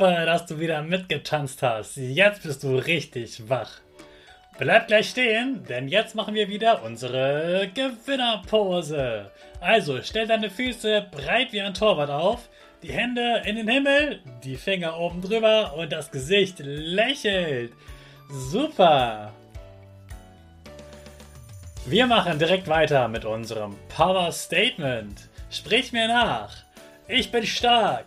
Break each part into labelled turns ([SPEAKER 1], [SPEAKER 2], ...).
[SPEAKER 1] Super, dass du wieder mitgetanzt hast. Jetzt bist du richtig wach. Bleib gleich stehen, denn jetzt machen wir wieder unsere Gewinnerpose. Also stell deine Füße breit wie ein Torwart auf, die Hände in den Himmel, die Finger oben drüber und das Gesicht lächelt. Super! Wir machen direkt weiter mit unserem Power Statement. Sprich mir nach. Ich bin stark.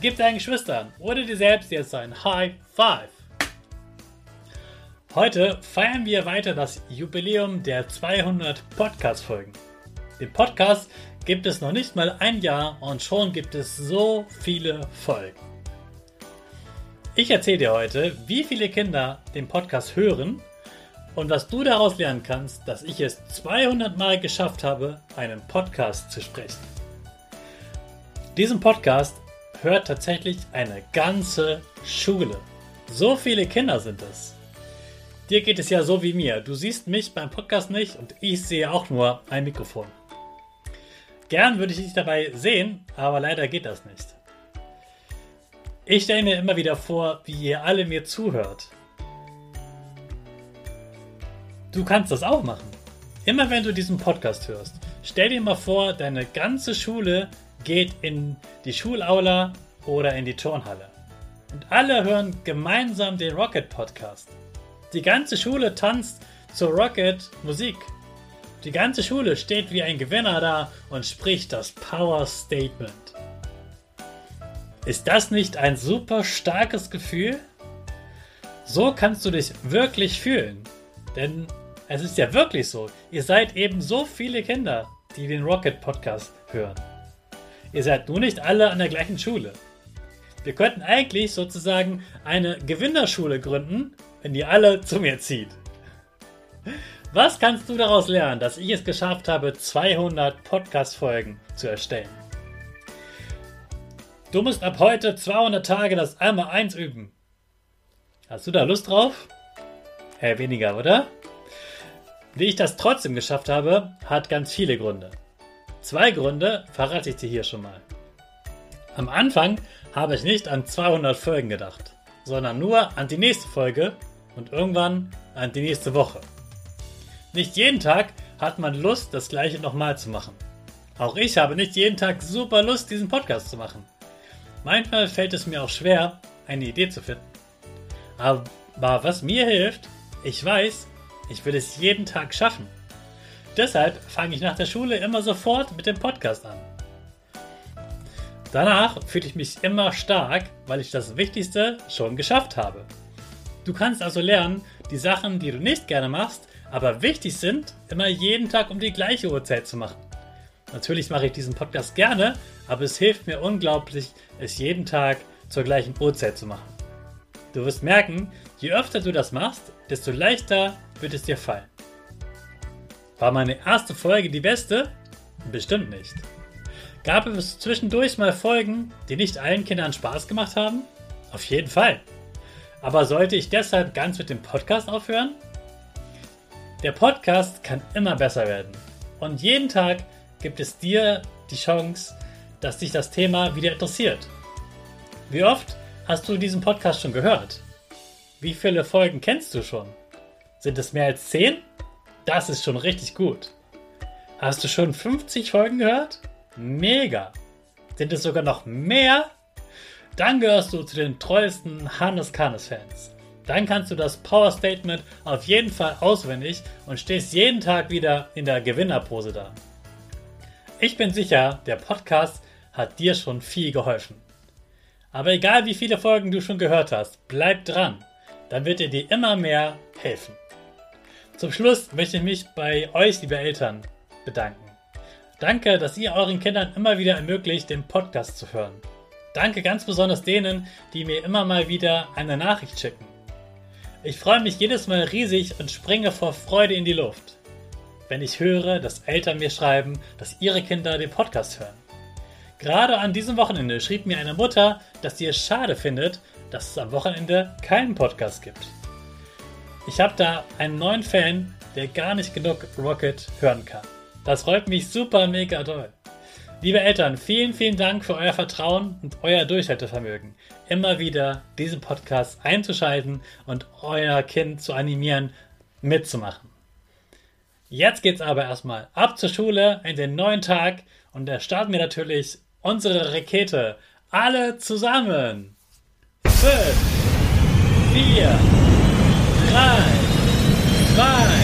[SPEAKER 1] Gib deinen Geschwistern oder dir selbst jetzt ein High Five. Heute feiern wir weiter das Jubiläum der 200 Podcast-Folgen. Den Podcast gibt es noch nicht mal ein Jahr und schon gibt es so viele Folgen. Ich erzähle dir heute, wie viele Kinder den Podcast hören und was du daraus lernen kannst, dass ich es 200 Mal geschafft habe, einen Podcast zu sprechen. Diesen Podcast hört tatsächlich eine ganze Schule. So viele Kinder sind es. Dir geht es ja so wie mir. Du siehst mich beim Podcast nicht und ich sehe auch nur ein Mikrofon. Gern würde ich dich dabei sehen, aber leider geht das nicht. Ich stelle mir immer wieder vor, wie ihr alle mir zuhört. Du kannst das auch machen. Immer wenn du diesen Podcast hörst, stell dir mal vor, deine ganze Schule geht in die Schulaula oder in die Turnhalle. Und alle hören gemeinsam den Rocket Podcast. Die ganze Schule tanzt zur Rocket Musik. Die ganze Schule steht wie ein Gewinner da und spricht das Power Statement. Ist das nicht ein super starkes Gefühl? So kannst du dich wirklich fühlen. Denn es ist ja wirklich so. Ihr seid eben so viele Kinder, die den Rocket Podcast hören. Ihr seid nur nicht alle an der gleichen Schule. Wir könnten eigentlich sozusagen eine Gewinnerschule gründen, wenn ihr alle zu mir zieht. Was kannst du daraus lernen, dass ich es geschafft habe, 200 Podcast-Folgen zu erstellen? Du musst ab heute 200 Tage das einmal eins üben. Hast du da Lust drauf? Eher weniger, oder? Wie ich das trotzdem geschafft habe, hat ganz viele Gründe. Zwei Gründe verrate ich dir hier schon mal. Am Anfang habe ich nicht an 200 Folgen gedacht, sondern nur an die nächste Folge und irgendwann an die nächste Woche. Nicht jeden Tag hat man Lust, das gleiche nochmal zu machen. Auch ich habe nicht jeden Tag super Lust, diesen Podcast zu machen. Manchmal fällt es mir auch schwer, eine Idee zu finden. Aber was mir hilft, ich weiß, ich will es jeden Tag schaffen. Deshalb fange ich nach der Schule immer sofort mit dem Podcast an. Danach fühle ich mich immer stark, weil ich das Wichtigste schon geschafft habe. Du kannst also lernen, die Sachen, die du nicht gerne machst, aber wichtig sind, immer jeden Tag um die gleiche Uhrzeit zu machen. Natürlich mache ich diesen Podcast gerne, aber es hilft mir unglaublich, es jeden Tag zur gleichen Uhrzeit zu machen. Du wirst merken, je öfter du das machst, desto leichter wird es dir fallen. War meine erste Folge die beste? Bestimmt nicht. Gab es zwischendurch mal Folgen, die nicht allen Kindern Spaß gemacht haben? Auf jeden Fall. Aber sollte ich deshalb ganz mit dem Podcast aufhören? Der Podcast kann immer besser werden. Und jeden Tag gibt es dir die Chance, dass dich das Thema wieder interessiert. Wie oft hast du diesen Podcast schon gehört? Wie viele Folgen kennst du schon? Sind es mehr als 10? Das ist schon richtig gut. Hast du schon 50 Folgen gehört? Mega! Sind es sogar noch mehr? Dann gehörst du zu den treuesten Hannes Kanes Fans. Dann kannst du das Power Statement auf jeden Fall auswendig und stehst jeden Tag wieder in der Gewinnerpose da. Ich bin sicher, der Podcast hat dir schon viel geholfen. Aber egal wie viele Folgen du schon gehört hast, bleib dran. Dann wird er dir immer mehr helfen. Zum Schluss möchte ich mich bei euch, liebe Eltern, bedanken. Danke, dass ihr euren Kindern immer wieder ermöglicht, den Podcast zu hören. Danke ganz besonders denen, die mir immer mal wieder eine Nachricht schicken. Ich freue mich jedes Mal riesig und springe vor Freude in die Luft, wenn ich höre, dass Eltern mir schreiben, dass ihre Kinder den Podcast hören. Gerade an diesem Wochenende schrieb mir eine Mutter, dass sie es schade findet, dass es am Wochenende keinen Podcast gibt. Ich habe da einen neuen Fan, der gar nicht genug Rocket hören kann. Das freut mich super mega doll. Liebe Eltern, vielen, vielen Dank für euer Vertrauen und euer Durchhaltevermögen, immer wieder diesen Podcast einzuschalten und euer Kind zu animieren, mitzumachen. Jetzt geht's aber erstmal ab zur Schule in den neuen Tag und da starten wir natürlich unsere Rakete. Alle zusammen. 5, 4, Bye.